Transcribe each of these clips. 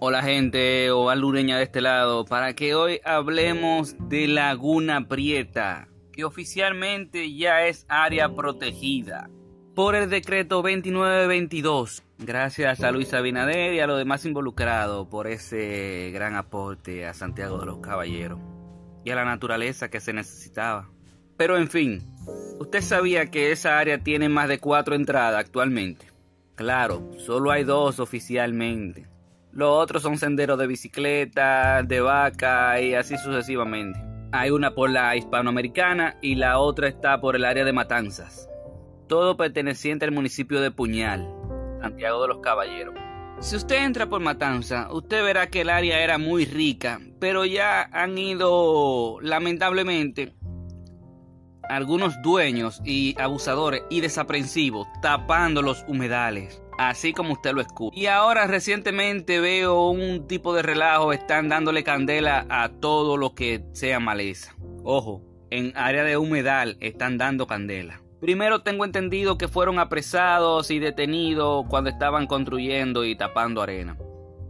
Hola gente o alureña de este lado, para que hoy hablemos de Laguna Prieta, que oficialmente ya es área protegida por el decreto 2922. Gracias a Luis Abinader y a los demás involucrados por ese gran aporte a Santiago de los Caballeros y a la naturaleza que se necesitaba. Pero en fin, ¿usted sabía que esa área tiene más de cuatro entradas actualmente? Claro, solo hay dos oficialmente. Los otros son senderos de bicicleta, de vaca y así sucesivamente. Hay una por la hispanoamericana y la otra está por el área de Matanzas. Todo perteneciente al municipio de Puñal, Santiago de los Caballeros. Si usted entra por Matanza, usted verá que el área era muy rica, pero ya han ido, lamentablemente, algunos dueños y abusadores y desaprensivos tapando los humedales, así como usted lo escucha. Y ahora recientemente veo un tipo de relajo, están dándole candela a todo lo que sea maleza. Ojo, en área de humedal están dando candela. Primero tengo entendido que fueron apresados y detenidos cuando estaban construyendo y tapando arena.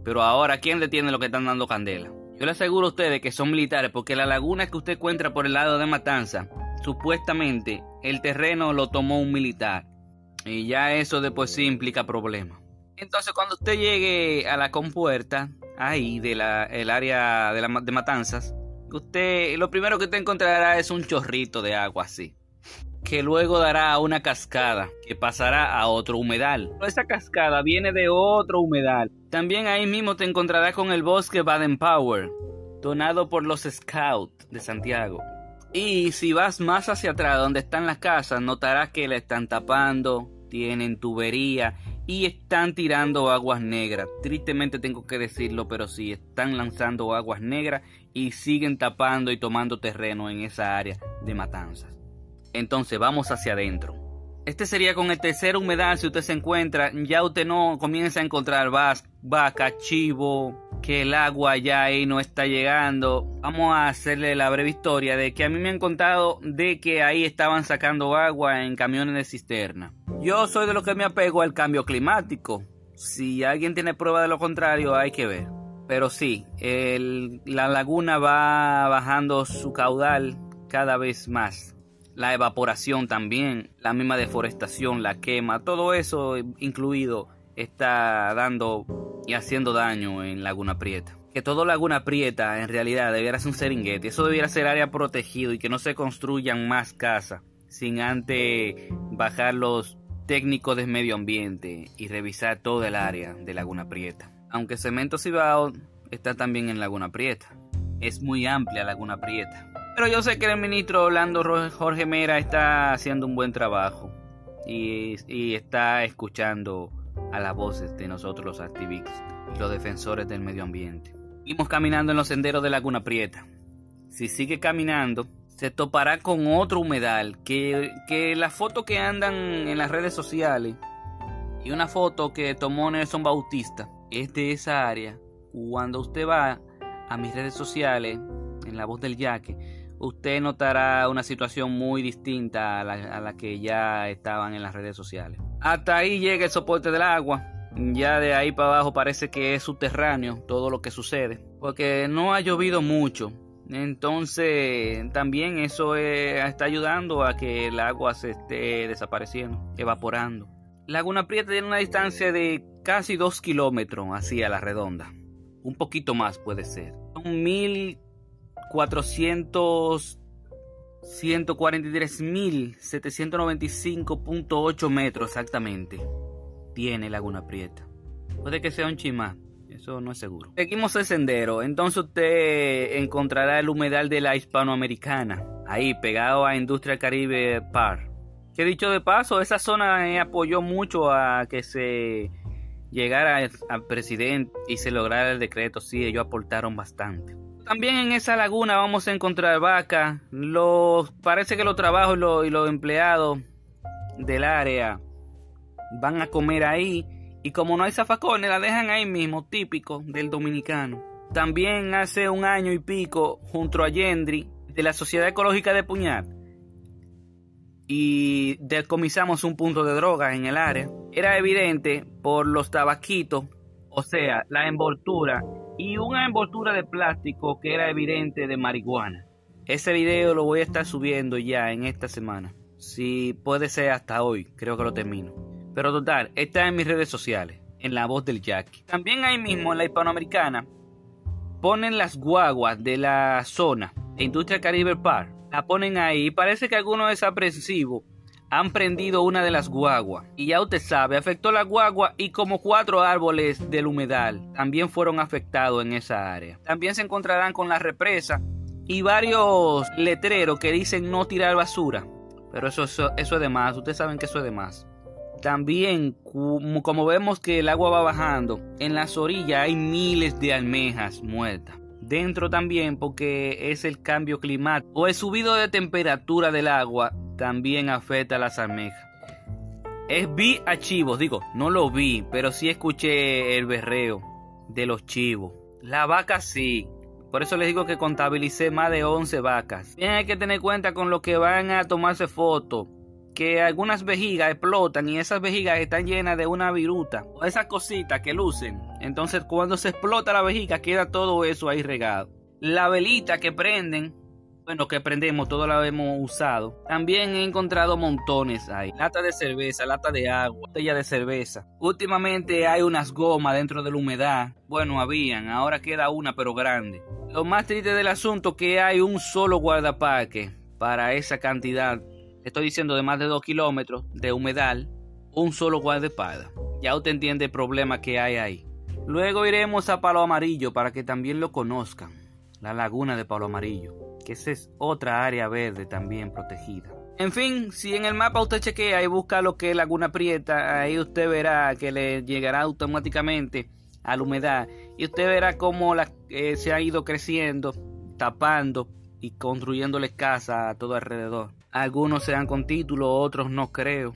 Pero ahora, ¿quién detiene lo que están dando candela? Yo le aseguro a ustedes que son militares porque la laguna que usted encuentra por el lado de Matanza, supuestamente el terreno lo tomó un militar. Y ya eso de sí implica problemas. Entonces cuando usted llegue a la compuerta, ahí del área de, de Matanzas, usted lo primero que usted encontrará es un chorrito de agua así que luego dará a una cascada que pasará a otro humedal. Esa cascada viene de otro humedal. También ahí mismo te encontrarás con el bosque Baden Power, donado por los Scouts de Santiago. Y si vas más hacia atrás donde están las casas, notarás que la están tapando, tienen tubería y están tirando aguas negras. Tristemente tengo que decirlo, pero sí, están lanzando aguas negras y siguen tapando y tomando terreno en esa área de matanzas. Entonces vamos hacia adentro. Este sería con el tercer humedal, si usted se encuentra, ya usted no comienza a encontrar vaca, chivo, que el agua ya ahí no está llegando. Vamos a hacerle la breve historia de que a mí me han contado de que ahí estaban sacando agua en camiones de cisterna. Yo soy de los que me apego al cambio climático. Si alguien tiene prueba de lo contrario, hay que ver. Pero sí, la laguna va bajando su caudal cada vez más la evaporación también, la misma deforestación, la quema, todo eso incluido está dando y haciendo daño en Laguna Prieta. Que todo Laguna Prieta en realidad debiera ser un seringuete, eso debiera ser área protegido y que no se construyan más casas sin antes bajar los técnicos de medio ambiente y revisar todo el área de Laguna Prieta. Aunque Cemento Cibao está también en Laguna Prieta. Es muy amplia Laguna Prieta. Pero yo sé que el ministro Orlando Jorge Mera está haciendo un buen trabajo y, está escuchando a las voces de nosotros los activistas y los defensores del medio ambiente. Seguimos caminando en los senderos de Laguna Prieta. Si sigue caminando, se topará con otro humedal que, que la foto que andan en las redes sociales y una foto que tomó Nelson Bautista es de esa área. Cuando usted va a mis redes sociales, en la voz del yaque, usted notará una situación muy distinta a la, que ya estaban en las redes sociales. Hasta ahí llega el soporte del agua. Ya de ahí para abajo parece que es subterráneo todo lo que sucede. Porque no ha llovido mucho. Entonces también eso eh, está ayudando a que el agua se esté desapareciendo, evaporando. Laguna Prieta tiene una distancia de casi 2 kilómetros hacia la redonda. Un poquito más puede ser. Son mil 400 143.795.8 metros exactamente tiene Laguna Prieta. Puede que sea un chimá, eso no es seguro. Seguimos el sendero, entonces usted encontrará el humedal de la hispanoamericana, ahí pegado a Industria Caribe Par. Que dicho de paso, esa zona apoyó mucho a que se llegara al presidente y se lograra el decreto, sí, ellos aportaron bastante. También en esa laguna vamos a encontrar vacas. Los, parece que los trabajos y los, empleados del área van a comer ahí. Y como no hay zafacones, la dejan ahí mismo, típico del dominicano. También hace un año y pico, junto a Yendri, de la Sociedad Ecológica de Puñal, y decomisamos un punto de drogas en el área. Era evidente por los tabaquitos O sea, la envoltura y una envoltura de plástico que era evidente de marihuana. Ese video lo voy a estar subiendo ya en esta semana. Si puede ser hasta hoy, creo que lo termino. Pero total, está en mis redes sociales, en la voz del Jack. También ahí mismo en la hispanoamericana ponen las guaguas de la zona Industria Caribe Park. La ponen ahí y parece que algunos desaprensivos han prendido una de las guaguas. Y ya usted sabe, afectó la guagua y como cuatro árboles del humedal también fueron afectados en esa área. También se encontrarán con la represa y varios letreros que dicen no tirar basura. Pero eso, eso, eso es de más, ustedes saben que eso es de más. También, como vemos que el agua va bajando, en las orillas hay miles de almejas muertas. Dentro también porque es el cambio climático o el subido de temperatura del agua también afecta a las almejas. Es vi a chivos, digo, no lo vi, pero sí escuché el berreo de los chivos. La vaca sí. Por eso les digo que contabilicé más de 11 vacas. Tienen que tener cuenta con lo que van a tomarse fotos que algunas vejigas explotan y esas vejigas están llenas de una viruta o esas cositas que lucen. Entonces cuando se explota la vejiga queda todo eso ahí regado. La velita que prenden, bueno que prendemos, todo la hemos usado. También he encontrado montones ahí. Lata de cerveza, lata de agua, botella de cerveza. Últimamente hay unas gomas dentro de la humedad. Bueno, habían, ahora queda una pero grande. Lo más triste del asunto que hay un solo guardaparque para esa cantidad estoy diciendo de más de 2 kilómetros de humedal, un solo guardaespaldas. Ya usted entiende el problema que hay ahí. Luego iremos a Palo Amarillo para que también lo conozcan. La laguna de Palo Amarillo, esa es otra área verde también protegida. En fin, si en el mapa usted chequea y busca lo que es Laguna Prieta, ahí usted verá que le llegará automáticamente a la humedad y usted verá cómo eh, se ha ido creciendo, tapando y construyéndole casa a todo alrededor. Algunos se dan con título, otros no creo.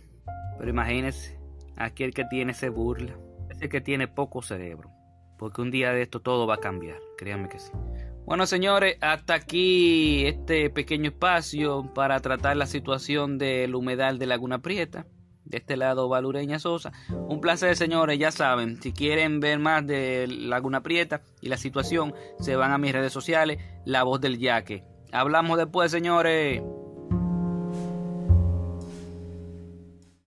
Pero imagínense, aquel que tiene se burla. Ese que tiene poco cerebro. Porque un día de esto todo va a cambiar. Créanme que sí. Bueno, señores, hasta aquí este pequeño espacio para tratar la situación del humedal de Laguna Prieta. De este lado, Valureña Sosa. Un placer, señores. Ya saben, si quieren ver más de Laguna Prieta y la situación, se van a mis redes sociales, La Voz del Yaque. Hablamos después, señores.